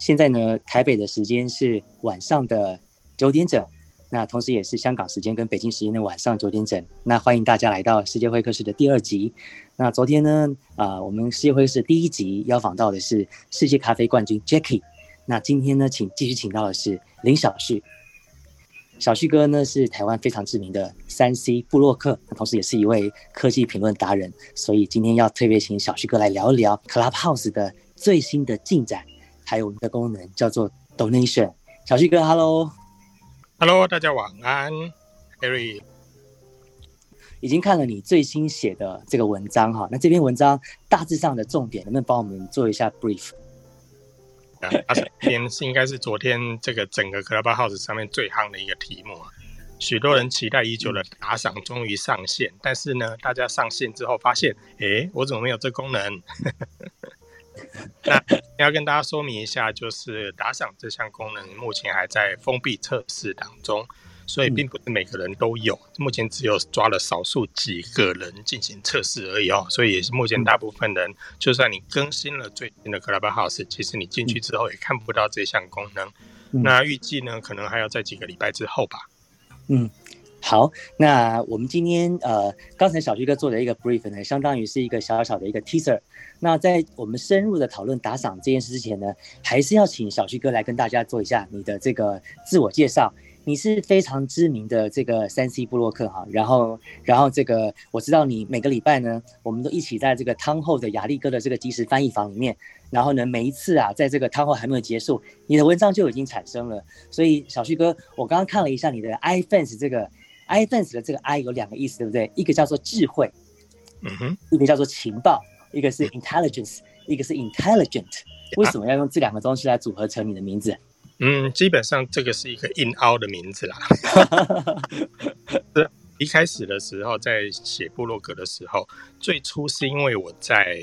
现在呢，台北的时间是晚上的九点整，那同时也是香港时间跟北京时间的晚上九点整。那欢迎大家来到世界会客室的第二集。那昨天呢，啊，我们世界会客室第一集邀访到的是世界咖啡冠军 Jackie。那今天呢，请继续请到的是林小旭。小旭哥呢是台湾非常知名的三 C 布洛克，同时也是一位科技评论达人。所以今天要特别请小旭哥来聊一聊 Clubhouse 的最新的进展，还有我们的功能叫做 Donation。小旭哥，Hello，Hello，大家晚安，Harry。已经看了你最新写的这个文章哈，那这篇文章大致上的重点，能不能帮我们做一下 brief？啊，今天是应该是昨天这个整个 Clubhouse 上面最夯的一个题目啊，许多人期待已久的打赏终于上线，但是呢，大家上线之后发现，哎，我怎么没有这功能？那要跟大家说明一下，就是打赏这项功能目前还在封闭测试当中。所以并不是每个人都有，目前只有抓了少数几个人进行测试而已哦。所以也是目前大部分人，就算你更新了最新的 Clubhouse，其实你进去之后也看不到这项功能。那预计呢，可能还要在几个礼拜之后吧。嗯，好，那我们今天呃，刚才小旭哥做的一个 brief 呢，相当于是一个小小的一个 teaser。那在我们深入的讨论打赏这件事之前呢，还是要请小旭哥来跟大家做一下你的这个自我介绍。你是非常知名的这个三 C 布洛克哈，然后，然后这个我知道你每个礼拜呢，我们都一起在这个汤后的雅丽哥的这个即时翻译房里面，然后呢，每一次啊，在这个汤后还没有结束，你的文章就已经产生了。所以小旭哥，我刚刚看了一下你的 iFans 这个 iFans 的这个 i 有两个意思，对不对？一个叫做智慧，嗯哼，一个叫做情报，一个是 intelligence，一个是 intelligent。为什么要用这两个东西来组合成你的名字？嗯，基本上这个是一个硬凹的名字啦。是一开始的时候，在写部落格的时候，最初是因为我在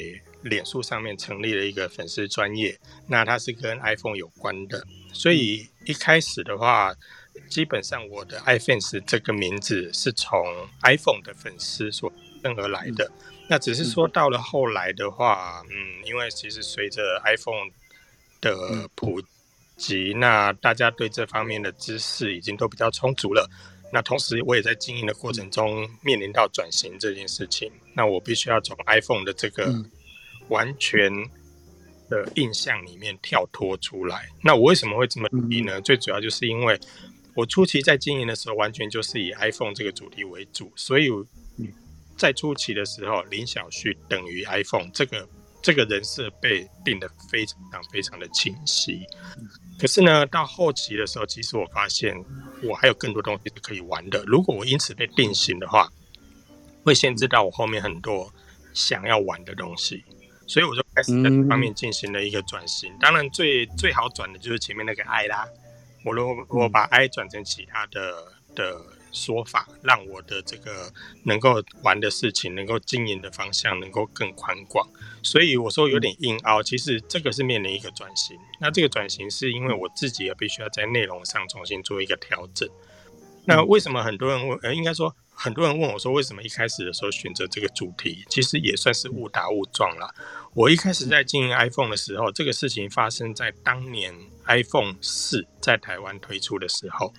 脸书上面成立了一个粉丝专业，那它是跟 iPhone 有关的，所以一开始的话，基本上我的 iPhone 是这个名字是从 iPhone 的粉丝所生而来的。那只是说到了后来的话，嗯，因为其实随着 iPhone 的普及，那大家对这方面的知识已经都比较充足了。那同时，我也在经营的过程中面临到转型这件事情。那我必须要从 iPhone 的这个完全的印象里面跳脱出来。那我为什么会这么努力呢？最主要就是因为我初期在经营的时候，完全就是以 iPhone 这个主题为主，所以在初期的时候，林小旭等于 iPhone 这个。这个人设被定的非常非常的清晰，可是呢，到后期的时候，其实我发现我还有更多东西是可以玩的。如果我因此被定型的话，会限制到我后面很多想要玩的东西，所以我就开始在这方面进行了一个转型。当然，最最好转的就是前面那个 I 啦。我如果我把 I 转成其他的的。说法让我的这个能够玩的事情，能够经营的方向能够更宽广，所以我说有点硬凹。其实这个是面临一个转型，那这个转型是因为我自己也必须要在内容上重新做一个调整。那为什么很多人问？呃，应该说很多人问我说，为什么一开始的时候选择这个主题？其实也算是误打误撞了。我一开始在经营 iPhone 的时候，这个事情发生在当年 iPhone 四在台湾推出的时候。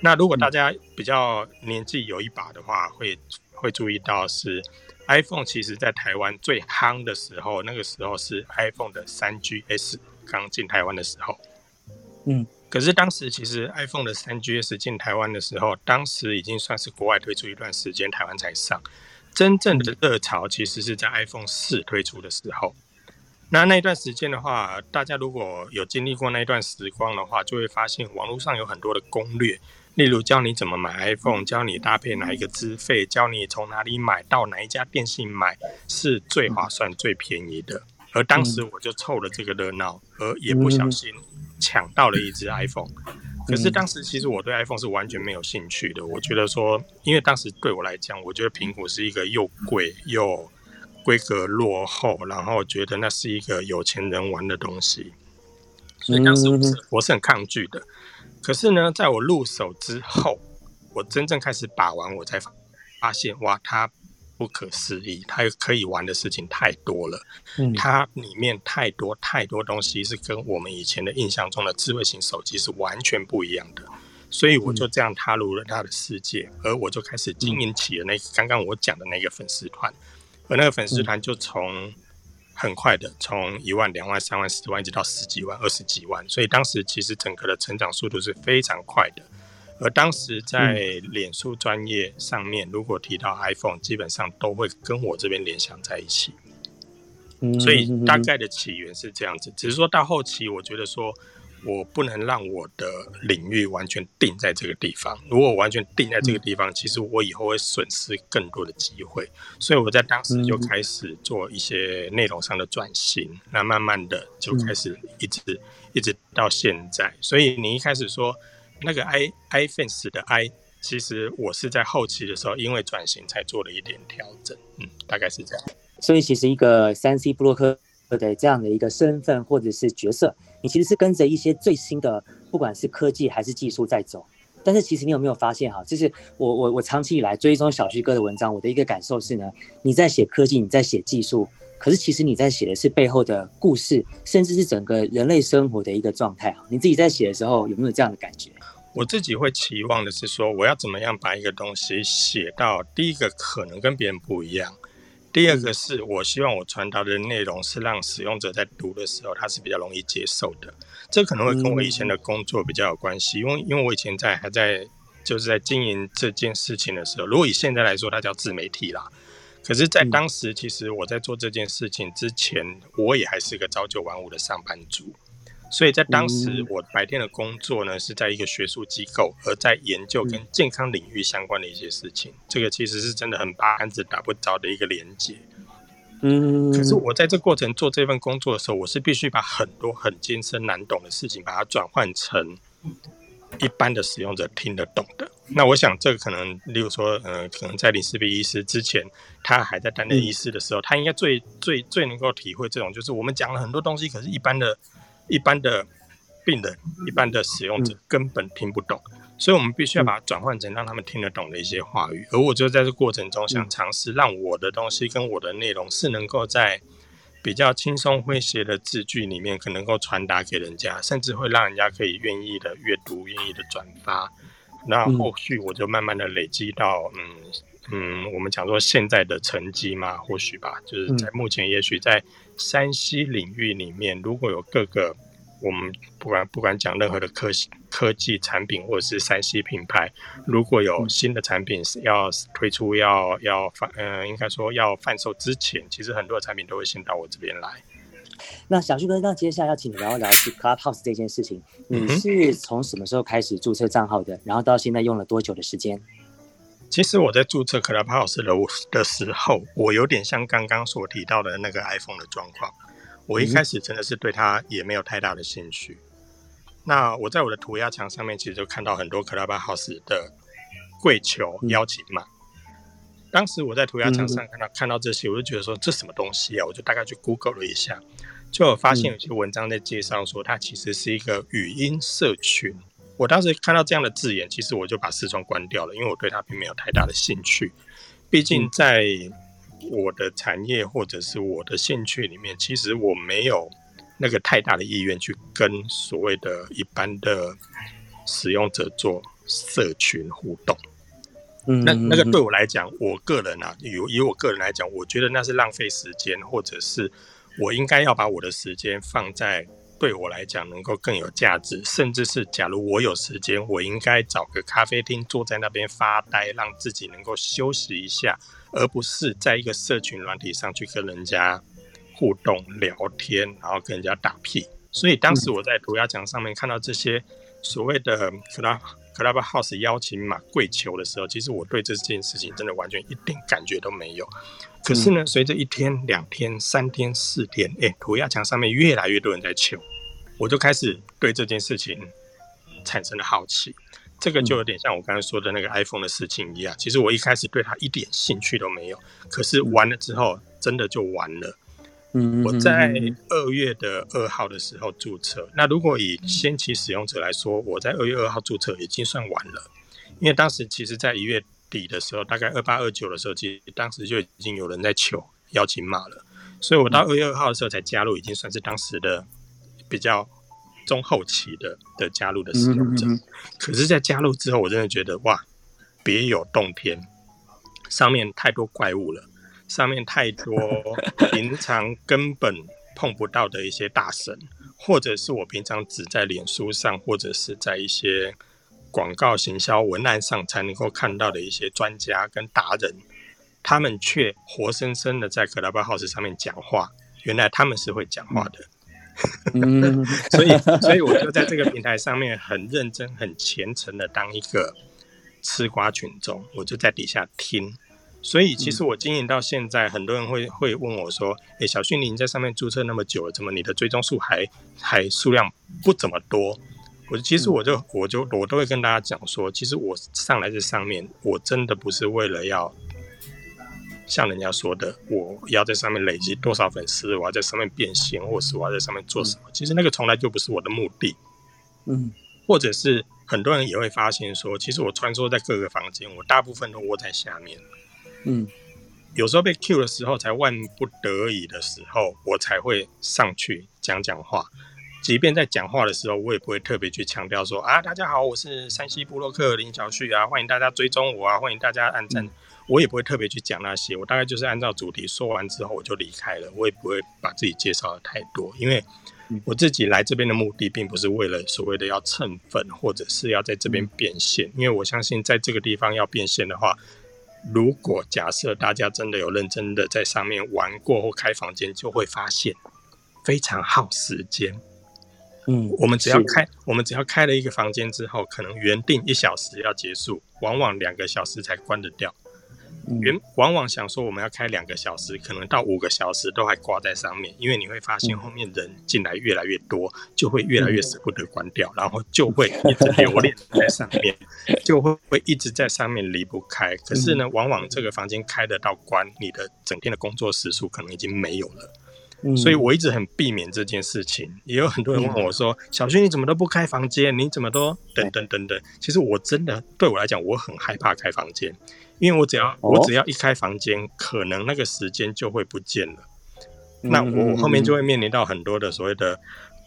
那如果大家比较年纪有一把的话，会会注意到是 iPhone 其实在台湾最夯的时候，那个时候是 iPhone 的三 GS 刚进台湾的时候。嗯，可是当时其实 iPhone 的三 GS 进台湾的时候，当时已经算是国外推出一段时间，台湾才上。真正的热潮其实是在 iPhone 四推出的时候。那那段时间的话，大家如果有经历过那一段时光的话，就会发现网络上有很多的攻略。例如教你怎么买 iPhone，教你搭配哪一个资费，教你从哪里买到哪一家电信买是最划算、最便宜的。而当时我就凑了这个热闹，而也不小心抢到了一只 iPhone。可是当时其实我对 iPhone 是完全没有兴趣的。我觉得说，因为当时对我来讲，我觉得苹果是一个又贵又规格落后，然后觉得那是一个有钱人玩的东西，所以当时我是我是很抗拒的。可是呢，在我入手之后，我真正开始把玩，我才发现哇，它不可思议，它可以玩的事情太多了。嗯，它里面太多太多东西是跟我们以前的印象中的智慧型手机是完全不一样的。所以我就这样踏入了他的世界，而我就开始经营起了那刚刚我讲的那个粉丝团，而那个粉丝团就从很快的从一万、两万、三万、四万，一直到十几万、二十几万。所以当时其实整个的成长速度是非常快的。而当时在脸书专业上面，如果提到 iPhone，基本上都会跟我这边联想在一起。所以大概的起源是这样子，只是说到后期，我觉得说。我不能让我的领域完全定在这个地方。如果完全定在这个地方，其实我以后会损失更多的机会。所以我在当时就开始做一些内容上的转型。那慢慢的就开始一直一直到现在。所以你一开始说那个 i iFans 的 i，其实我是在后期的时候因为转型才做了一点调整。嗯，大概是这样。所以其实一个三 C 布洛克。的这样的一个身份或者是角色，你其实是跟着一些最新的，不管是科技还是技术在走。但是其实你有没有发现哈，就是我我我长期以来追踪小徐哥的文章，我的一个感受是呢，你在写科技，你在写技术，可是其实你在写的是背后的故事，甚至是整个人类生活的一个状态啊。你自己在写的时候有没有这样的感觉？我自己会期望的是说，我要怎么样把一个东西写到第一个可能跟别人不一样。第二个是我希望我传达的内容是让使用者在读的时候他是比较容易接受的，这可能会跟我以前的工作比较有关系，因为因为我以前在还在就是在经营这件事情的时候，如果以现在来说，它叫自媒体啦，可是，在当时其实我在做这件事情之前，我也还是个朝九晚五的上班族。所以在当时，我白天的工作呢是在一个学术机构，而在研究跟健康领域相关的一些事情。这个其实是真的很八竿子打不着的一个连接。嗯，可是我在这过程做这份工作的时候，我是必须把很多很艰深难懂的事情，把它转换成一般的使用者听得懂的。那我想，这个可能，例如说，呃，可能在林世璧医师之前，他还在担任医师的时候，他应该最最最能够体会这种，就是我们讲了很多东西，可是一般的。一般的病人、一般的使用者根本听不懂，所以我们必须要把它转换成让他们听得懂的一些话语。而我就在这过程中想尝试，让我的东西跟我的内容是能够在比较轻松诙谐的字句里面，可能够传达给人家，甚至会让人家可以愿意的阅读、愿意的转发。那后续我就慢慢的累积到，嗯嗯，我们讲说现在的成绩嘛，或许吧，就是在目前，也许在。山西领域里面，如果有各个我们不管不管讲任何的科科技产品或者是山西品牌，如果有新的产品是要推出要要贩嗯，应该说要贩售之前，其实很多的产品都会先到我这边来。那小旭哥，那接下来要请你聊一聊是 Clubhouse 这件事情，你是从什么时候开始注册账号的？然后到现在用了多久的时间？其实我在注册 Clubhouse 的的时候，我有点像刚刚所提到的那个 iPhone 的状况。我一开始真的是对它也没有太大的兴趣。那我在我的涂鸦墙上面，其实就看到很多 Clubhouse 的跪求邀请码。当时我在涂鸦墙上看到看到这些，我就觉得说这什么东西啊？我就大概去 Google 了一下，就发现有些文章在介绍说，它其实是一个语音社群。我当时看到这样的字眼，其实我就把视窗关掉了，因为我对它并没有太大的兴趣。毕竟在我的产业或者是我的兴趣里面，其实我没有那个太大的意愿去跟所谓的一般的使用者做社群互动。嗯，那那个对我来讲，我个人啊，以以我个人来讲，我觉得那是浪费时间，或者是我应该要把我的时间放在。对我来讲，能够更有价值，甚至是假如我有时间，我应该找个咖啡厅坐在那边发呆，让自己能够休息一下，而不是在一个社群软体上去跟人家互动聊天，然后跟人家打屁。所以当时我在涂鸦墙上面看到这些所谓的 club club house 邀请码跪求的时候，其实我对这件事情真的完全一点感觉都没有。可是呢，随着一天、两天、三天、四天，哎，涂鸦墙上面越来越多人在求，我就开始对这件事情产生了好奇。这个就有点像我刚才说的那个 iPhone 的事情一样。其实我一开始对它一点兴趣都没有，可是玩了之后，真的就玩了。嗯，我在二月的二号的时候注册。那如果以先期使用者来说，我在二月二号注册已经算晚了，因为当时其实在一月底的时候，大概二八二九的时候，其实当时就已经有人在求邀请码了，所以我到二月二号的时候才加入，已经算是当时的比较中后期的的加入的使用者。可是，在加入之后，我真的觉得哇，别有洞天，上面太多怪物了，上面太多 平常根本碰不到的一些大神，或者是我平常只在脸书上，或者是在一些。广告行销文案上才能够看到的一些专家跟达人，他们却活生生的在 Clubhouse 上面讲话。原来他们是会讲话的，所以 所以我就在这个平台上面很认真、很虔诚的当一个吃瓜群众，我就在底下听。所以其实我经营到现在，很多人会会问我说：“诶，小迅你在上面注册那么久了，怎么你的追踪数还还数量不怎么多？”我其实我就我就我都会跟大家讲说，其实我上来这上面，我真的不是为了要像人家说的，我要在上面累积多少粉丝，我要在上面变现，或是我要在上面做什么。其实那个从来就不是我的目的。嗯，或者是很多人也会发现说，其实我穿梭在各个房间，我大部分都窝在下面。嗯，有时候被 Q 的时候，才万不得已的时候，我才会上去讲讲话。即便在讲话的时候，我也不会特别去强调说啊，大家好，我是山西布洛克林小旭啊，欢迎大家追踪我啊，欢迎大家按赞。我也不会特别去讲那些，我大概就是按照主题说完之后我就离开了，我也不会把自己介绍的太多，因为我自己来这边的目的并不是为了所谓的要蹭粉，或者是要在这边变现，因为我相信在这个地方要变现的话，如果假设大家真的有认真的在上面玩过或开房间，就会发现非常耗时间。嗯，我们只要开，我们只要开了一个房间之后，可能原定一小时要结束，往往两个小时才关得掉。原往往想说我们要开两个小时，可能到五个小时都还挂在上面，因为你会发现后面人进来越来越多，就会越来越舍不得关掉，然后就会一直留恋在上面，就会会一直在上面离不开。可是呢，往往这个房间开得到关，你的整天的工作时数可能已经没有了。所以我一直很避免这件事情，也有很多人问我说：“小轩，你怎么都不开房间？你怎么都等等等等？”其实我真的对我来讲，我很害怕开房间，因为我只要我只要一开房间，可能那个时间就会不见了。那我后面就会面临到很多的所谓的。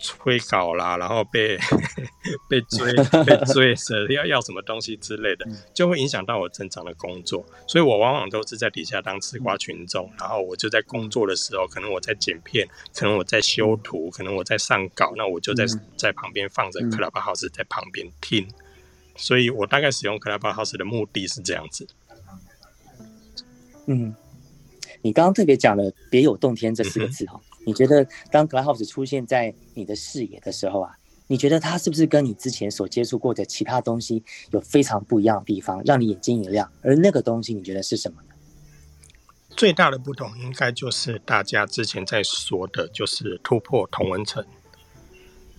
催稿啦，然后被被追 被追，是要要什么东西之类的，就会影响到我正常的工作。所以我往往都是在底下当吃瓜群众，然后我就在工作的时候，可能我在剪片，可能我在修图，可能我在上稿，那我就在在旁边放着 Clubhouse 在旁边听。所以我大概使用 Clubhouse 的目的是这样子。嗯，你刚刚特别讲了“别有洞天”这四个字哈。你觉得当 Clubhouse 出现在你的视野的时候啊，你觉得它是不是跟你之前所接触过的其他东西有非常不一样的地方，让你眼睛一亮？而那个东西你觉得是什么呢？最大的不同应该就是大家之前在说的，就是突破同文层。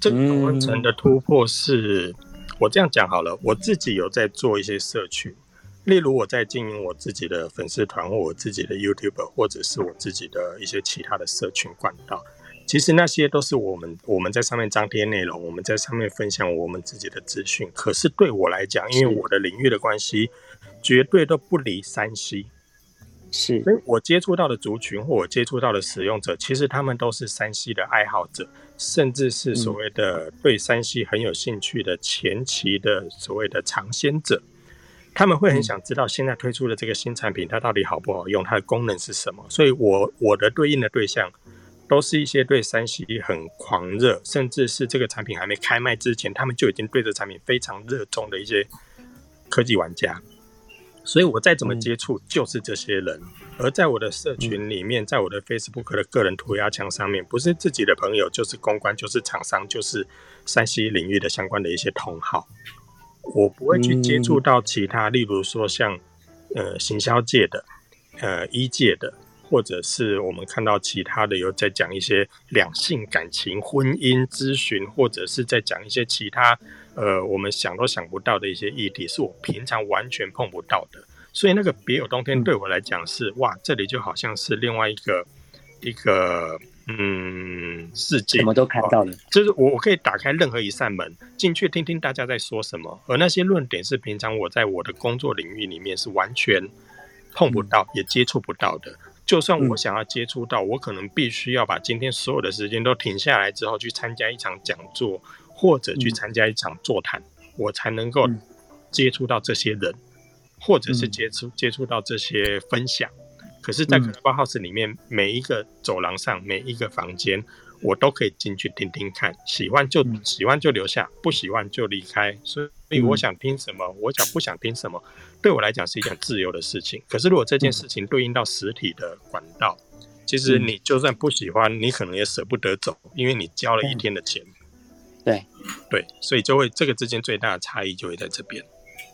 这个同文层的突破是，我这样讲好了，我自己有在做一些社群。例如我在经营我自己的粉丝团，或我自己的 YouTube，或者是我自己的一些其他的社群管道，其实那些都是我们我们在上面张贴内容，我们在上面分享我们自己的资讯。可是对我来讲，因为我的领域的关系，绝对都不离山西。是，所以我接触到的族群或我接触到的使用者，其实他们都是山西的爱好者，甚至是所谓的对山西很有兴趣的前期的所谓的尝鲜者。他们会很想知道现在推出的这个新产品，它到底好不好用，它的功能是什么。所以，我我的对应的对象，都是一些对三 C 很狂热，甚至是这个产品还没开卖之前，他们就已经对这产品非常热衷的一些科技玩家。所以我再怎么接触，就是这些人。而在我的社群里面，在我的 Facebook 的个人涂鸦墙上面，不是自己的朋友，就是公关，就是厂商，就是三 C 领域的相关的一些同好。我不会去接触到其他，例如说像呃行销界的、呃医界的，或者是我们看到其他的有在讲一些两性感情、婚姻咨询，或者是在讲一些其他呃我们想都想不到的一些议题，是我平常完全碰不到的。所以那个别有洞天对我来讲是哇，这里就好像是另外一个一个嗯世界，什么都看到了。就是我我可以打开任何一扇门进去听听大家在说什么，而那些论点是平常我在我的工作领域里面是完全碰不到也接触不到的。就算我想要接触到，我可能必须要把今天所有的时间都停下来之后去参加一场讲座，或者去参加一场座谈，我才能够接触到这些人，或者是接触接触到这些分享。可是，在 Clubhouse 里面，每一个走廊上，每一个房间，我都可以进去听听看，喜欢就喜欢就留下，不喜欢就离开。所以，我想听什么，我想不想听什么，对我来讲是一件自由的事情。可是，如果这件事情对应到实体的管道，其实你就算不喜欢，你可能也舍不得走，因为你交了一天的钱。对，对，所以就会这个之间最大的差异就会在这边。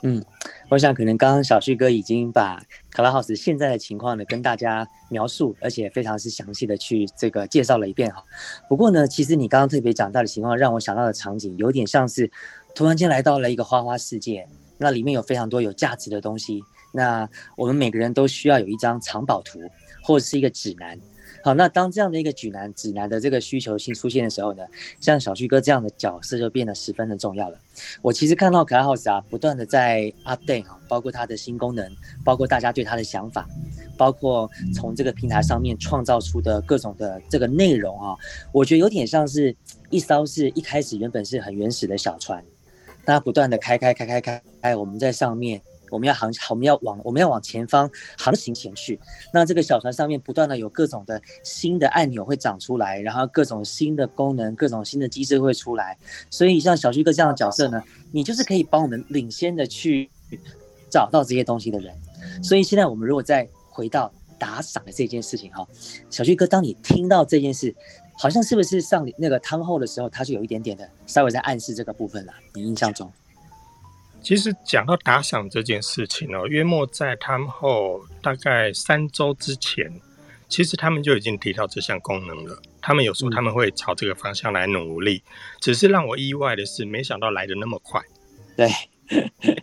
嗯，我想可能刚刚小旭哥已经把 Clubhouse 现在的情况呢跟大家描述，而且非常是详细的去这个介绍了一遍哈。不过呢，其实你刚刚特别讲到的情况，让我想到的场景有点像是突然间来到了一个花花世界，那里面有非常多有价值的东西，那我们每个人都需要有一张藏宝图或者是一个指南。好，那当这样的一个指南指南的这个需求性出现的时候呢，像小旭哥这样的角色就变得十分的重要了。我其实看到可爱 house 啊，不断的在 update 啊，包括它的新功能，包括大家对它的想法，包括从这个平台上面创造出的各种的这个内容啊，我觉得有点像是一艘是一开始原本是很原始的小船，它不断的开开开开开开，我们在上面。我们要航，我们要往，我们要往前方航行前去。那这个小船上面不断的有各种的新的按钮会长出来，然后各种新的功能、各种新的机制会出来。所以像小旭哥这样的角色呢，你就是可以帮我们领先的去找到这些东西的人。所以现在我们如果再回到打赏的这件事情哈，小旭哥，当你听到这件事，好像是不是上那个汤后的时候，他就有一点点的稍微在暗示这个部分了？你印象中？其实讲到打赏这件事情哦，约莫在他们后大概三周之前，其实他们就已经提到这项功能了。他们有说他们会朝这个方向来努力，只是让我意外的是，没想到来的那么快。对，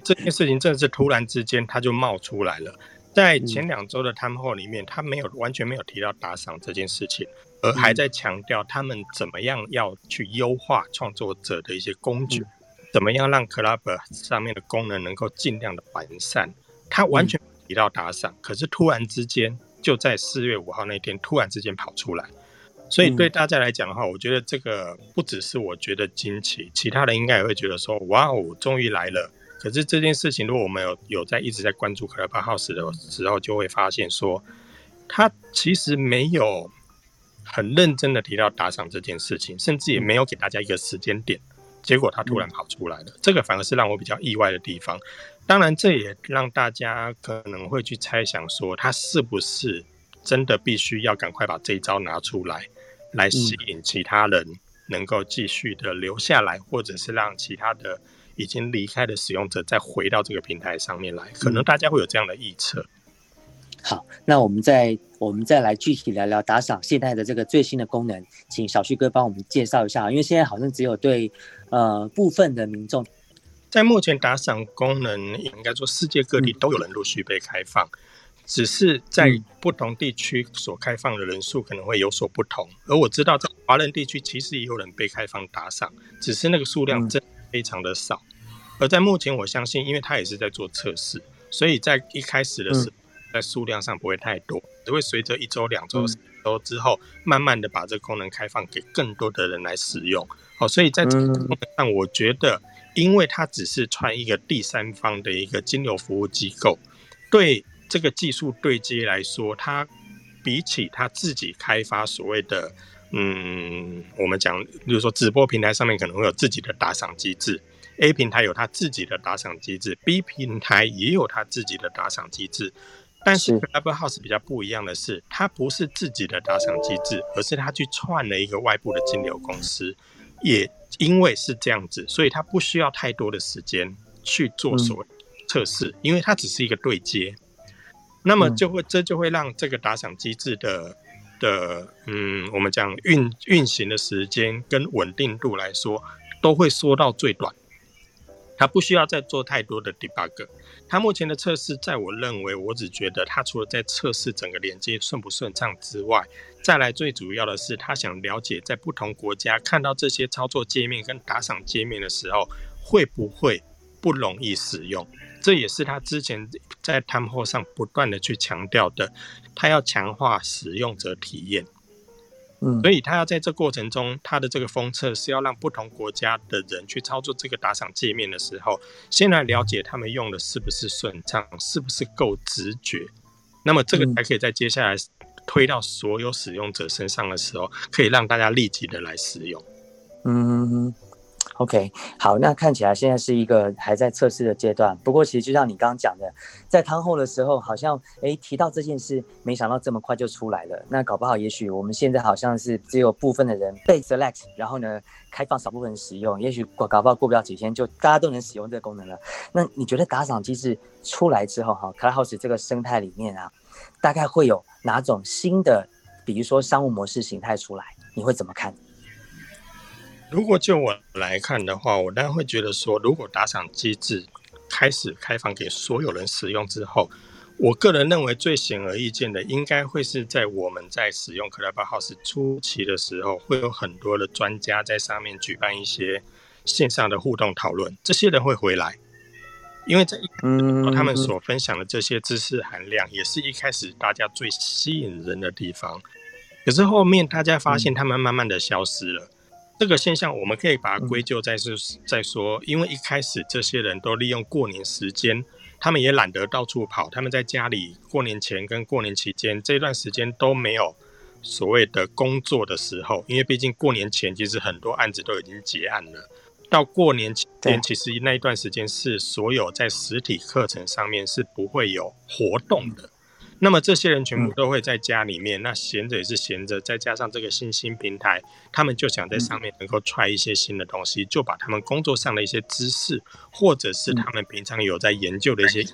这件事情真的是突然之间它就冒出来了。在前两周的他们后里面，他没有完全没有提到打赏这件事情，而还在强调他们怎么样要去优化创作者的一些工具。怎么样让 Club 上面的功能能够尽量的完善？他完全提到打赏，可是突然之间就在四月五号那天突然之间跑出来，所以对大家来讲的话，我觉得这个不只是我觉得惊奇，其他人应该也会觉得说哇哦，终于来了。可是这件事情，如果我们有有在一直在关注 Club House 的时候，就会发现说，他其实没有很认真的提到打赏这件事情，甚至也没有给大家一个时间点。结果他突然跑出来了，这个反而是让我比较意外的地方。当然，这也让大家可能会去猜想说，他是不是真的必须要赶快把这一招拿出来，来吸引其他人能够继续的留下来，或者是让其他的已经离开的使用者再回到这个平台上面来。可能大家会有这样的预测。好，那我们再我们再来具体聊聊打赏现在的这个最新的功能，请小旭哥帮我们介绍一下，因为现在好像只有对呃部分的民众，在目前打赏功能应该说世界各地都有人陆续被开放，只是在不同地区所开放的人数可能会有所不同。而我知道在华人地区其实也有人被开放打赏，只是那个数量真非常的少。而在目前，我相信，因为它也是在做测试，所以在一开始的时候。在数量上不会太多，只会随着一周、两周、三周之后，慢慢的把这个功能开放给更多的人来使用。好，所以在这个功能上，我觉得，因为它只是穿一个第三方的一个金流服务机构，对这个技术对接来说，它比起它自己开发所谓的，嗯，我们讲，比如说直播平台上面可能会有自己的打赏机制，A 平台有它自己的打赏机制，B 平台也有它自己的打赏机制。但是 Clubhouse 比较不一样的是，它不是自己的打赏机制，而是它去串了一个外部的金流公司。也因为是这样子，所以它不需要太多的时间去做所谓测试，因为它只是一个对接。那么就会这就会让这个打赏机制的的嗯，我们讲运运行的时间跟稳定度来说，都会缩到最短。它不需要再做太多的 debug。它目前的测试，在我认为，我只觉得它除了在测试整个连接顺不顺畅之外，再来最主要的是，他想了解在不同国家看到这些操作界面跟打赏界面的时候，会不会不容易使用。这也是他之前在谈货上不断的去强调的，他要强化使用者体验。嗯，所以他要在这过程中，他的这个封测是要让不同国家的人去操作这个打赏界面的时候，先来了解他们用的是不是顺畅，是不是够直觉，那么这个才可以在接下来推到所有使用者身上的时候，可以让大家立即的来使用。嗯。OK，好，那看起来现在是一个还在测试的阶段。不过，其实就像你刚刚讲的，在汤后的时候，好像诶提到这件事，没想到这么快就出来了。那搞不好，也许我们现在好像是只有部分的人被 select，然后呢，开放少部分人使用。也许搞搞不好过不了几天，就大家都能使用这个功能了。那你觉得打赏机制出来之后，哈，Clubhouse 这个生态里面啊，大概会有哪种新的，比如说商务模式形态出来？你会怎么看？如果就我来看的话，我当然会觉得说，如果打赏机制开始开放给所有人使用之后，我个人认为最显而易见的，应该会是在我们在使用 Clubhouse 初期的时候，会有很多的专家在上面举办一些线上的互动讨论，这些人会回来，因为在嗯他们所分享的这些知识含量，也是一开始大家最吸引人的地方，可是后面大家发现他们慢慢的消失了。这个现象，我们可以把它归咎在是在说，因为一开始这些人都利用过年时间，他们也懒得到处跑，他们在家里过年前跟过年期间这段时间都没有所谓的工作的时候，因为毕竟过年前其实很多案子都已经结案了，到过年期间其实那一段时间是所有在实体课程上面是不会有活动的。那么这些人全部都会在家里面，那闲着也是闲着，再加上这个新兴平台，他们就想在上面能够踹一些新的东西，就把他们工作上的一些知识，或者是他们平常有在研究的一些，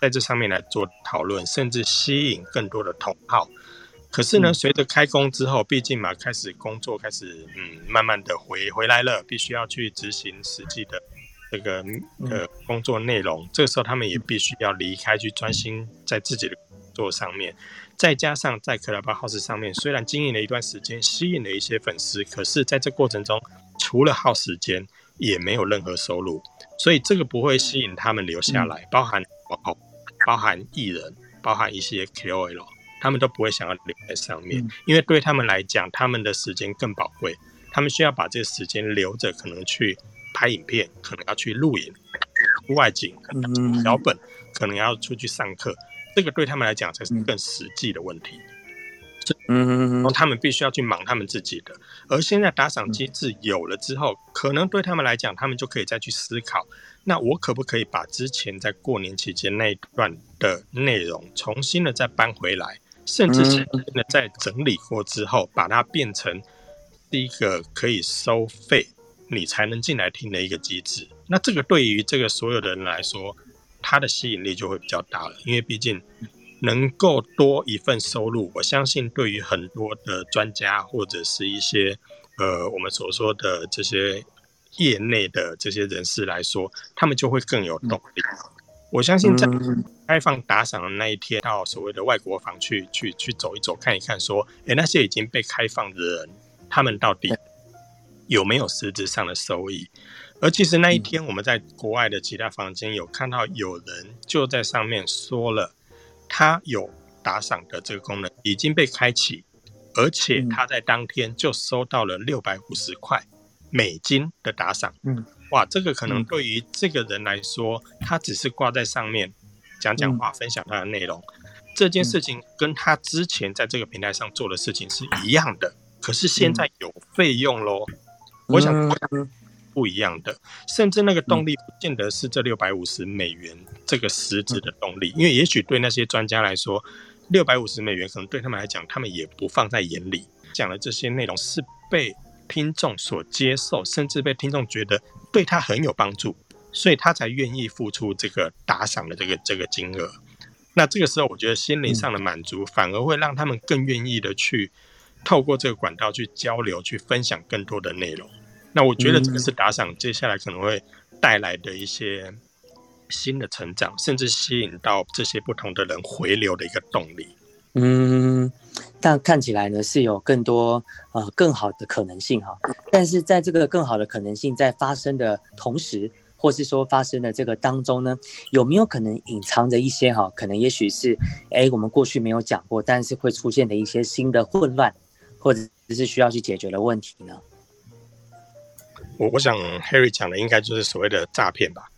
在这上面来做讨论，甚至吸引更多的同好。可是呢，随着开工之后，毕竟嘛，开始工作，开始嗯，慢慢的回回来了，必须要去执行实际的这个呃工作内容。这个时候，他们也必须要离开，去专心在自己的。做上面，再加上在 Clubhouse 上面，虽然经营了一段时间，吸引了一些粉丝，可是在这过程中，除了耗时间，也没有任何收入，所以这个不会吸引他们留下来。包含哦，包含艺人，包含一些 KOL，他们都不会想要留在上面，因为对他们来讲，他们的时间更宝贵，他们需要把这个时间留着，可能去拍影片，可能要去录影、外景、脚本，可能要出去上课。这个对他们来讲才是更实际的问题，嗯，然后他们必须要去忙他们自己的。而现在打赏机制有了之后，可能对他们来讲，他们就可以再去思考：那我可不可以把之前在过年期间那一段的内容重新的再搬回来，甚至是的再整理过之后，把它变成第一个可以收费你才能进来听的一个机制？那这个对于这个所有的人来说。它的吸引力就会比较大了，因为毕竟能够多一份收入，我相信对于很多的专家或者是一些呃我们所说的这些业内的这些人士来说，他们就会更有动力。我相信在开放打赏的那一天，到所谓的外国房去去去走一走，看一看，说，诶，那些已经被开放的人，他们到底有没有实质上的收益？而其实那一天，我们在国外的其他房间有看到有人就在上面说了，他有打赏的这个功能已经被开启，而且他在当天就收到了六百五十块美金的打赏。嗯，哇，这个可能对于这个人来说，他只是挂在上面讲讲话、分享他的内容，这件事情跟他之前在这个平台上做的事情是一样的。可是现在有费用喽，我想。不一样的，甚至那个动力不见得是这六百五十美元这个实质的动力，因为也许对那些专家来说，六百五十美元可能对他们来讲，他们也不放在眼里。讲的这些内容是被听众所接受，甚至被听众觉得对他很有帮助，所以他才愿意付出这个打赏的这个这个金额。那这个时候，我觉得心灵上的满足反而会让他们更愿意的去透过这个管道去交流，去分享更多的内容。那我觉得这个是打赏接下来可能会带来的一些新的成长，甚至吸引到这些不同的人回流的一个动力。嗯，但看起来呢是有更多呃更好的可能性哈。但是在这个更好的可能性在发生的同时，或是说发生的这个当中呢，有没有可能隐藏着一些哈？可能也许是哎我们过去没有讲过，但是会出现的一些新的混乱，或者是需要去解决的问题呢？我我想 Harry 讲的应该就是所谓的诈骗吧。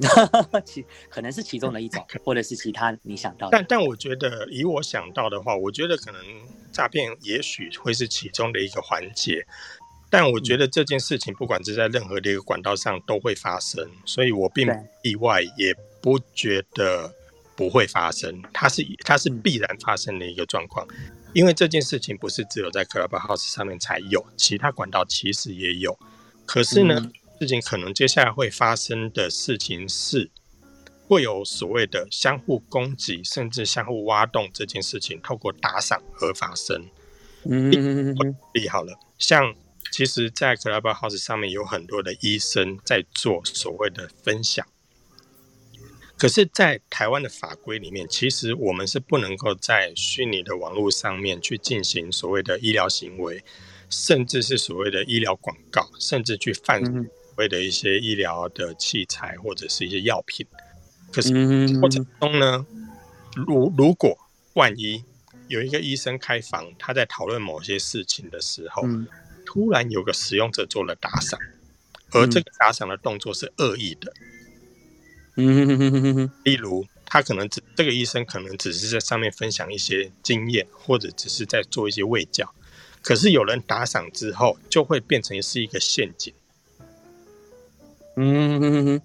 其可能是其中的一种，或者是其他你想到的。但但我觉得，以我想到的话，我觉得可能诈骗也许会是其中的一个环节。但我觉得这件事情，不管是在任何的一个管道上都会发生，所以我并不意外，也不觉得不会发生。它是它是必然发生的一个状况，因为这件事情不是只有在 Clubhouse 上面才有，其他管道其实也有。可是呢？事情可能接下来会发生的事情是，会有所谓的相互攻击，甚至相互挖洞这件事情，透过打赏而发生。嗯，理好了，像其实，在 Clubhouse 上面有很多的医生在做所谓的分享，可是，在台湾的法规里面，其实我们是不能够在虚拟的网络上面去进行所谓的医疗行为，甚至是所谓的医疗广告，甚至去贩。谓的一些医疗的器材或者是一些药品，可是过程中呢，如如果万一有一个医生开房，他在讨论某些事情的时候，突然有个使用者做了打赏，而这个打赏的动作是恶意的，嗯，例如他可能只这个医生可能只是在上面分享一些经验，或者只是在做一些卫教，可是有人打赏之后，就会变成是一个陷阱。嗯，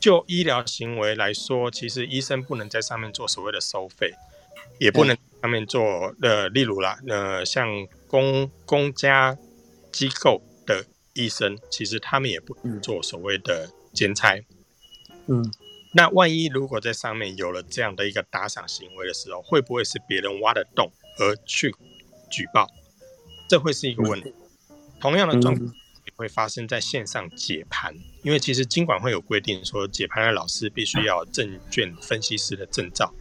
就医疗行为来说，其实医生不能在上面做所谓的收费，也不能上面做呃，例如啦，呃，像公公家机构的医生，其实他们也不做所谓的兼差。嗯，那万一如果在上面有了这样的一个打赏行为的时候，会不会是别人挖的洞而去举报？这会是一个问题。同样的状况也。会发生在线上解盘，因为其实金管会有规定说，解盘的老师必须要证券分析师的证照，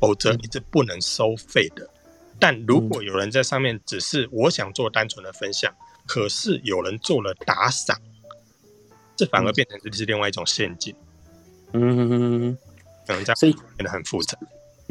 否则你是不能收费的。但如果有人在上面只是我想做单纯的分享，可是有人做了打赏，这反而变成是另外一种陷阱。嗯，可能这样，所以变得很复杂。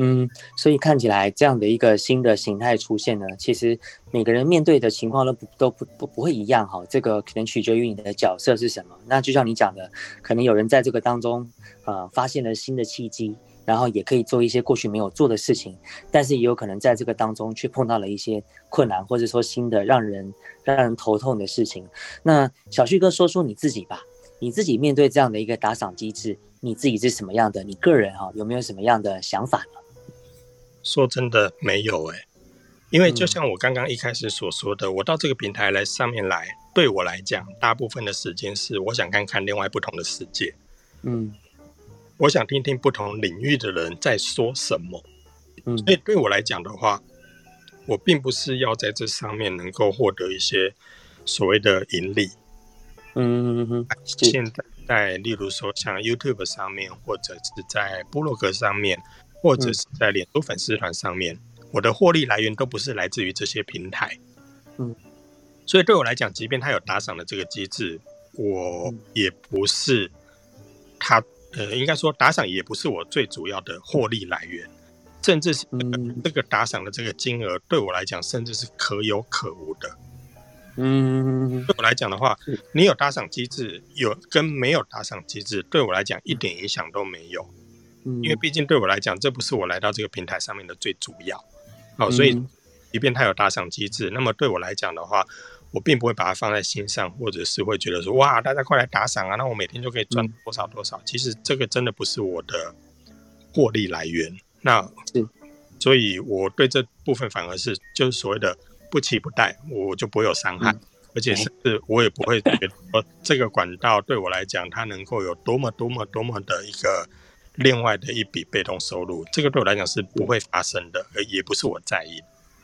嗯，所以看起来这样的一个新的形态出现呢，其实每个人面对的情况都不都不不不会一样哈。这个可能取决于你的角色是什么。那就像你讲的，可能有人在这个当中，呃，发现了新的契机，然后也可以做一些过去没有做的事情，但是也有可能在这个当中却碰到了一些困难，或者说新的让人让人头痛的事情。那小旭哥说说你自己吧，你自己面对这样的一个打赏机制，你自己是什么样的？你个人哈有没有什么样的想法呢？说真的没有哎，因为就像我刚刚一开始所说的，我到这个平台来上面来，对我来讲，大部分的时间是我想看看另外不同的世界，嗯，我想听听不同领域的人在说什么，嗯，所以对我来讲的话，我并不是要在这上面能够获得一些所谓的盈利，嗯，现在例如说像 YouTube 上面或者是在部落格上面。或者是在脸书粉丝团上面，我的获利来源都不是来自于这些平台，嗯，所以对我来讲，即便他有打赏的这个机制，我也不是他，呃，应该说打赏也不是我最主要的获利来源，甚至是这个打赏的这个金额对我来讲，甚至是可有可无的，嗯，对我来讲的话，你有打赏机制，有跟没有打赏机制，对我来讲一点影响都没有。因为毕竟对我来讲，这不是我来到这个平台上面的最主要，好，所以即便它有打赏机制，那么对我来讲的话，我并不会把它放在心上，或者是会觉得说，哇，大家快来打赏啊，那我每天就可以赚多少多少。其实这个真的不是我的获利来源。那，所以我对这部分反而是就是所谓的不期不待，我就不会有伤害，而且甚至我也不会觉得说这个管道对我来讲，它能够有多么多么多么的一个。另外的一笔被动收入，这个对我来讲是不会发生的，而也不是我在意。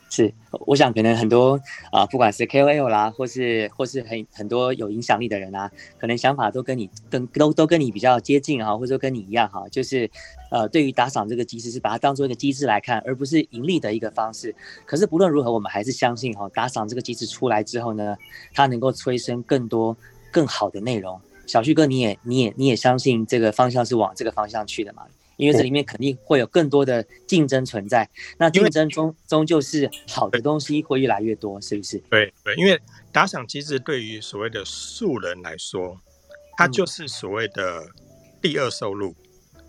是，我想可能很多啊，不管是 KOL 啦，或是或是很很多有影响力的人啊，可能想法都跟你跟都都跟你比较接近哈，或者说跟你一样哈，就是呃，对于打赏这个机制是把它当做一个机制来看，而不是盈利的一个方式。可是不论如何，我们还是相信哈，打赏这个机制出来之后呢，它能够催生更多更好的内容。小旭哥，你也你也你也相信这个方向是往这个方向去的嘛？因为这里面肯定会有更多的竞争存在，那竞争终终究是好的东西会越来越多，是不是？对对，因为打赏机制对于所谓的素人来说，它就是所谓的第二收入，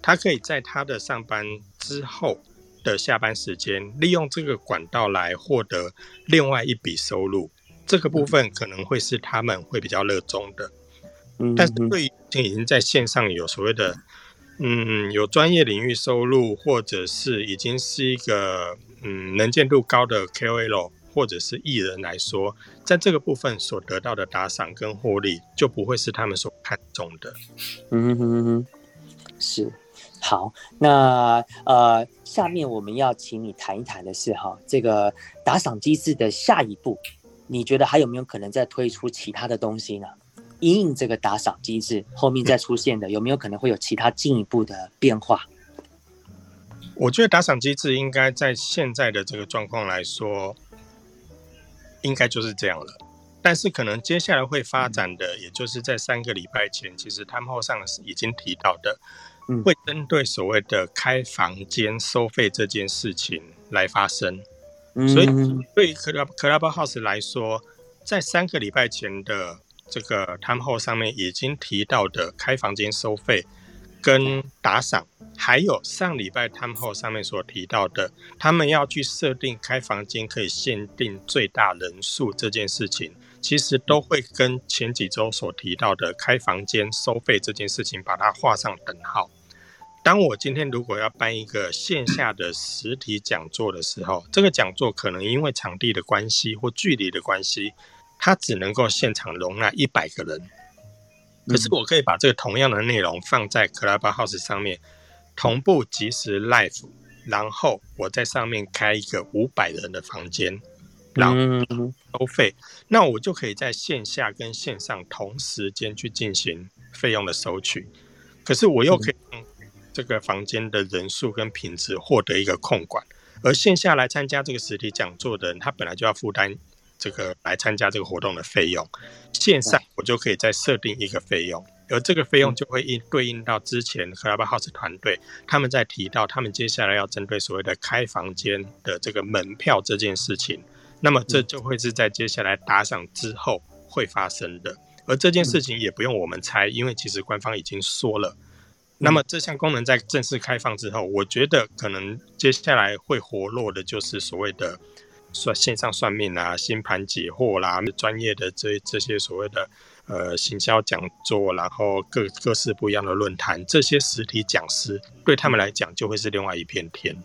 他可以在他的上班之后的下班时间，利用这个管道来获得另外一笔收入，这个部分可能会是他们会比较热衷的。嗯，但是对于已经在线上有所谓的。嗯，有专业领域收入，或者是已经是一个嗯能见度高的 KOL 或者是艺人来说，在这个部分所得到的打赏跟获利，就不会是他们所看重的。嗯哼哼，是。好，那呃，下面我们要请你谈一谈的是哈，这个打赏机制的下一步，你觉得还有没有可能再推出其他的东西呢？因应这个打赏机制后面再出现的，有没有可能会有其他进一步的变化？我觉得打赏机制应该在现在的这个状况来说，应该就是这样了。但是可能接下来会发展的，也就是在三个礼拜前，其实他们后上已经提到的，会针对所谓的开房间收费这件事情来发生。所以对于 Club Club House 来说，在三个礼拜前的。这个他们后上面已经提到的开房间收费跟打赏，还有上礼拜他们后上面所提到的，他们要去设定开房间可以限定最大人数这件事情，其实都会跟前几周所提到的开房间收费这件事情把它画上等号。当我今天如果要办一个线下的实体讲座的时候，这个讲座可能因为场地的关系或距离的关系。它只能够现场容纳一百个人，可是我可以把这个同样的内容放在 Clubhouse 上面，同步即时 live，然后我在上面开一个五百人的房间，然后收费，那我就可以在线下跟线上同时间去进行费用的收取，可是我又可以用这个房间的人数跟品质获得一个控管，而线下来参加这个实体讲座的人，他本来就要负担。这个来参加这个活动的费用，线上我就可以再设定一个费用，而这个费用就会应对应到之前 Clubhouse 团队他们在提到他们接下来要针对所谓的开房间的这个门票这件事情，那么这就会是在接下来打赏之后会发生的，而这件事情也不用我们猜，因为其实官方已经说了。那么这项功能在正式开放之后，我觉得可能接下来会活络的就是所谓的。算线上算命啊，星盘解惑啦，专业的这这些所谓的呃行销讲座，然后各各式不一样的论坛，这些实体讲师对他们来讲就会是另外一片天。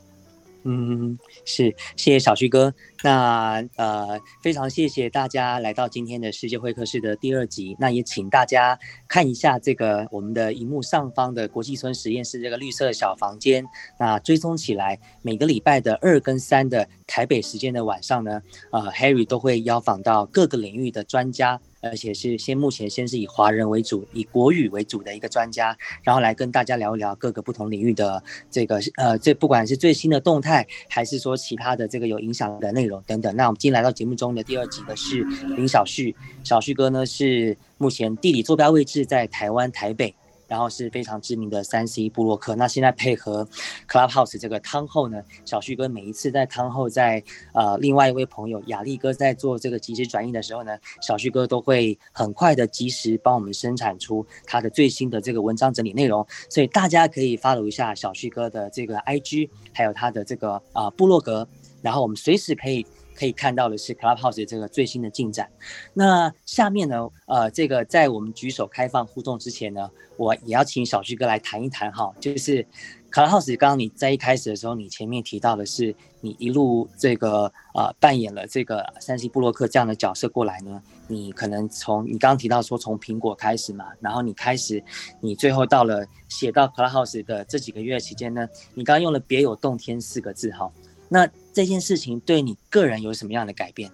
嗯，是，谢谢小旭哥。那呃，非常谢谢大家来到今天的世界会客室的第二集。那也请大家看一下这个我们的荧幕上方的国际村实验室这个绿色小房间。那追踪起来，每个礼拜的二跟三的台北时间的晚上呢，呃，Harry 都会邀访到各个领域的专家。而且是先目前先是以华人为主，以国语为主的一个专家，然后来跟大家聊一聊各个不同领域的这个呃，这不管是最新的动态，还是说其他的这个有影响的内容等等。那我们今天来到节目中的第二集的是林小旭，小旭哥呢是目前地理坐标位置在台湾台北。然后是非常知名的三 C 布洛克，那现在配合 Clubhouse 这个汤后呢，小旭哥每一次在汤后，在呃另外一位朋友雅丽哥在做这个即时转印的时候呢，小旭哥都会很快的及时帮我们生产出他的最新的这个文章整理内容，所以大家可以 follow 一下小旭哥的这个 IG，还有他的这个啊部落格，然后我们随时可以。可以看到的是 Clubhouse 这个最新的进展。那下面呢，呃，这个在我们举手开放互动之前呢，我也要请小旭哥来谈一谈哈，就是 Clubhouse 刚刚你在一开始的时候，你前面提到的是你一路这个呃扮演了这个山西布洛克这样的角色过来呢，你可能从你刚刚提到说从苹果开始嘛，然后你开始，你最后到了写到 Clubhouse 的这几个月期间呢，你刚刚用了别有洞天四个字哈。那这件事情对你个人有什么样的改变？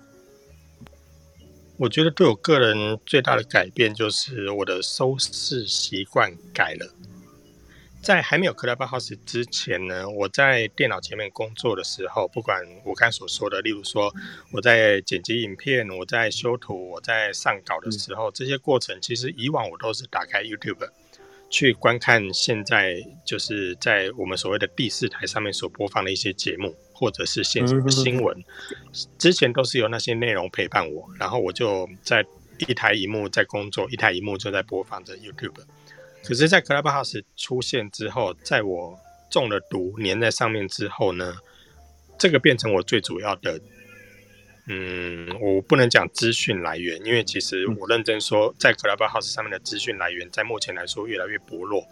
我觉得对我个人最大的改变就是我的收视习惯改了。在还没有 Clubhouse 之前呢，我在电脑前面工作的时候，不管我刚所说的，例如说我在剪辑影片、我在修图、我在上稿的时候，这些过程其实以往我都是打开 YouTube 去观看现在就是在我们所谓的第四台上面所播放的一些节目。或者是现实的新闻，之前都是有那些内容陪伴我，然后我就在一台荧幕在工作，一台荧幕就在播放着 YouTube。可是，在 Clubhouse 出现之后，在我中了毒粘在上面之后呢，这个变成我最主要的，嗯，我不能讲资讯来源，因为其实我认真说，在 Clubhouse 上面的资讯来源，在目前来说越来越薄弱。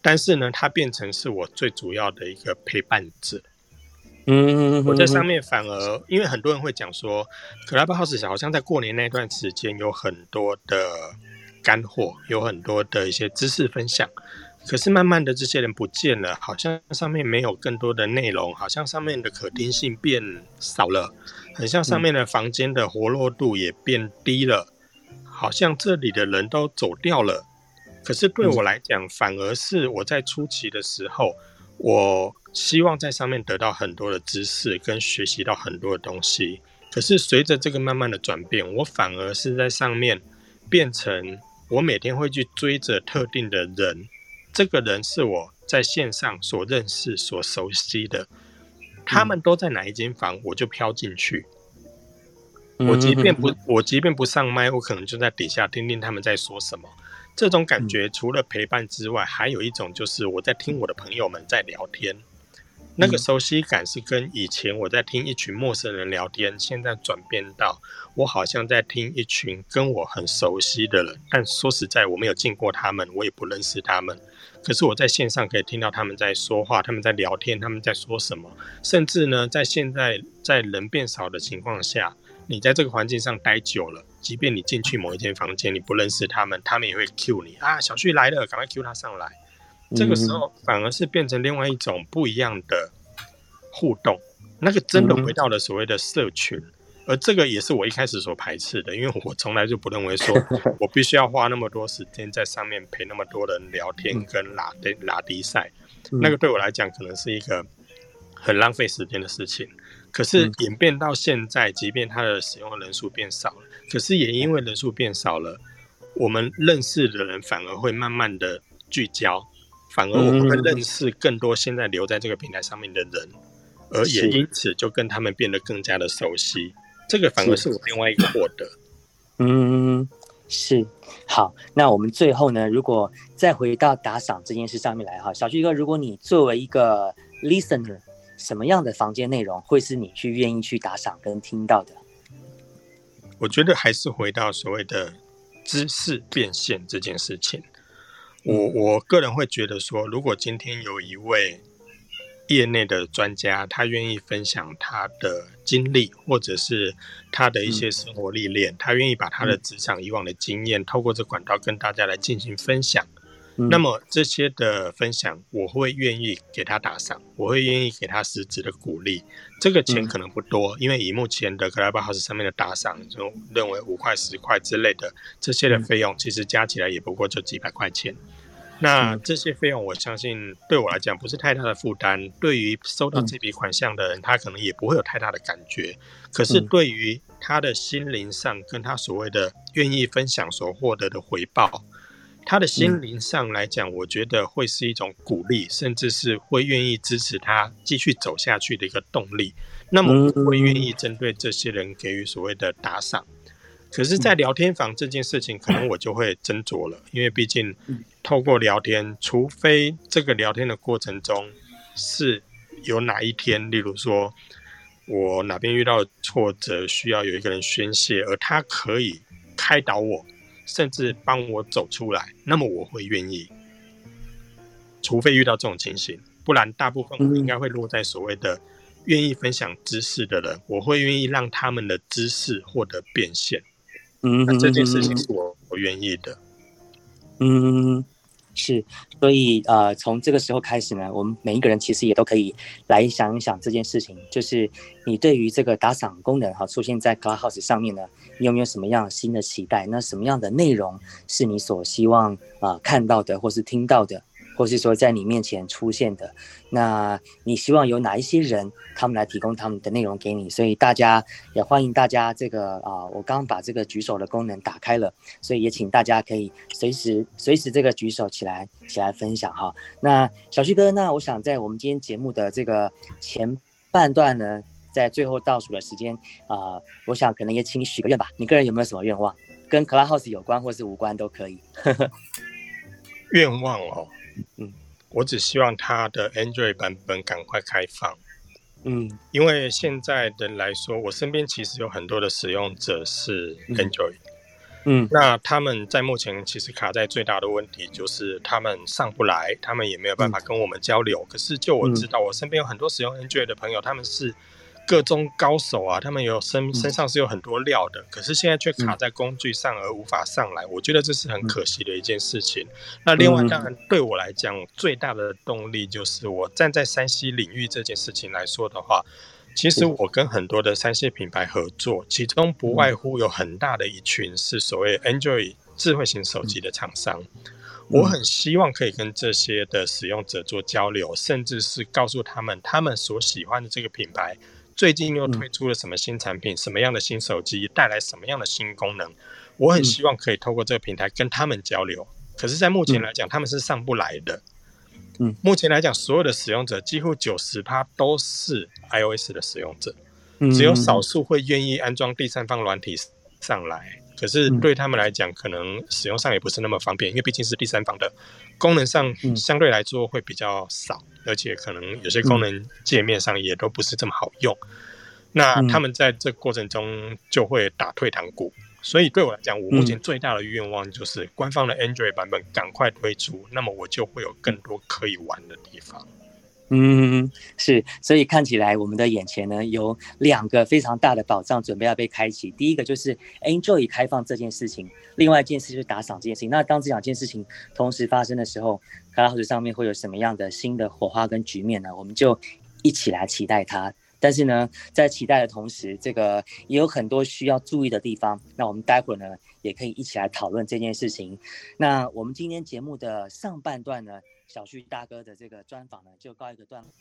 但是呢，它变成是我最主要的一个陪伴者。嗯，我在上面反而，因为很多人会讲说，Clubhouse 好像在过年那段时间有很多的干货，有很多的一些知识分享。可是慢慢的，这些人不见了，好像上面没有更多的内容，好像上面的可听性变少了，很像上面的房间的活络度也变低了，好像这里的人都走掉了。可是对我来讲，反而是我在初期的时候，我。希望在上面得到很多的知识，跟学习到很多的东西。可是随着这个慢慢的转变，我反而是在上面变成我每天会去追着特定的人，这个人是我在线上所认识、所熟悉的，他们都在哪一间房，我就飘进去。我即便不，我即便不上麦，我可能就在底下听听他们在说什么。这种感觉除了陪伴之外，还有一种就是我在听我的朋友们在聊天。那个熟悉感是跟以前我在听一群陌生人聊天，现在转变到我好像在听一群跟我很熟悉的人。但说实在，我没有见过他们，我也不认识他们。可是我在线上可以听到他们在说话，他们在聊天，他们在说什么。甚至呢，在现在在人变少的情况下，你在这个环境上待久了，即便你进去某一间房间，你不认识他们，他们也会 Q 你啊，小旭来了，赶快 Q 他上来。这个时候反而是变成另外一种不一样的互动，那个真的回到了所谓的社群，而这个也是我一开始所排斥的，因为我从来就不认为说 我必须要花那么多时间在上面陪那么多人聊天跟拉的拉迪赛，那个对我来讲可能是一个很浪费时间的事情。可是演变到现在，即便它的使用人数变少了，可是也因为人数变少了，我们认识的人反而会慢慢的聚焦。反而我们会认识更多现在留在这个平台上面的人，而也因此就跟他们变得更加的熟悉。这个反而是我另外一个获得。嗯，是好。那我们最后呢，如果再回到打赏这件事上面来哈，小旭哥，如果你作为一个 listener，什么样的房间内容会是你去愿意去打赏跟听到的？我觉得还是回到所谓的知识变现这件事情。我我个人会觉得说，如果今天有一位业内的专家，他愿意分享他的经历，或者是他的一些生活历练，他愿意把他的职场以往的经验，透过这管道跟大家来进行分享，那么这些的分享，我会愿意给他打赏，我会愿意给他实质的鼓励。这个钱可能不多，因为以目前的 Clubhouse 上面的打赏，就认为五块、十块之类的这些的费用，其实加起来也不过就几百块钱。那这些费用，我相信对我来讲不是太大的负担。对于收到这笔款项的人，他可能也不会有太大的感觉。可是对于他的心灵上，跟他所谓的愿意分享所获得的回报，他的心灵上来讲，我觉得会是一种鼓励，甚至是会愿意支持他继续走下去的一个动力。那么我会愿意针对这些人给予所谓的打赏。可是，在聊天房这件事情，可能我就会斟酌了，因为毕竟透过聊天，除非这个聊天的过程中是有哪一天，例如说我哪边遇到挫折，需要有一个人宣泄，而他可以开导我，甚至帮我走出来，那么我会愿意。除非遇到这种情形，不然大部分我应该会落在所谓的愿意分享知识的人，我会愿意让他们的知识获得变现。嗯，这件事情是我我愿意的。嗯，是，所以呃，从这个时候开始呢，我们每一个人其实也都可以来想一想这件事情，就是你对于这个打赏功能哈出现在 Clubhouse 上面呢，你有没有什么样新的期待？那什么样的内容是你所希望啊看到的，或是听到的？或是说在你面前出现的，那你希望有哪一些人，他们来提供他们的内容给你？所以大家也欢迎大家这个啊，我刚把这个举手的功能打开了，所以也请大家可以随时随时这个举手起来起来分享哈。那小旭哥，那我想在我们今天节目的这个前半段呢，在最后倒数的时间啊，我想可能也请你许个愿吧。你个人有没有什么愿望，跟 Clubhouse 有关或是无关都可以？愿望哦。嗯，我只希望它的 Android 版本赶快开放。嗯，因为现在的来说，我身边其实有很多的使用者是 Android。嗯，那他们在目前其实卡在最大的问题就是他们上不来，他们也没有办法跟我们交流。可是就我知道，我身边有很多使用 Android 的朋友，他们是。各中高手啊，他们有身身上是有很多料的，可是现在却卡在工具上而无法上来，我觉得这是很可惜的一件事情。那另外，当然对我来讲，最大的动力就是我站在山西领域这件事情来说的话，其实我跟很多的山西品牌合作，其中不外乎有很大的一群是所谓 Android 智慧型手机的厂商，我很希望可以跟这些的使用者做交流，甚至是告诉他们他们所喜欢的这个品牌。最近又推出了什么新产品？什么样的新手机带来什么样的新功能？我很希望可以透过这个平台跟他们交流。可是，在目前来讲，他们是上不来的。嗯，目前来讲，所有的使用者几乎九十趴都是 iOS 的使用者，只有少数会愿意安装第三方软体上来。可是对他们来讲，可能使用上也不是那么方便，因为毕竟是第三方的，功能上相对来说会比较少。而且可能有些功能界面上也都不是这么好用，那他们在这过程中就会打退堂鼓。所以对我来讲，我目前最大的愿望就是官方的 Android 版本赶快推出，那么我就会有更多可以玩的地方。嗯，是，所以看起来我们的眼前呢有两个非常大的宝藏准备要被开启。第一个就是 Android 开放这件事情，另外一件事就是打赏这件事情。那当这两件事情同时发生的时候，卡拉斯上面会有什么样的新的火花跟局面呢？我们就一起来期待它。但是呢，在期待的同时，这个也有很多需要注意的地方。那我们待会儿呢也可以一起来讨论这件事情。那我们今天节目的上半段呢？小旭大哥的这个专访呢，就告一个段落。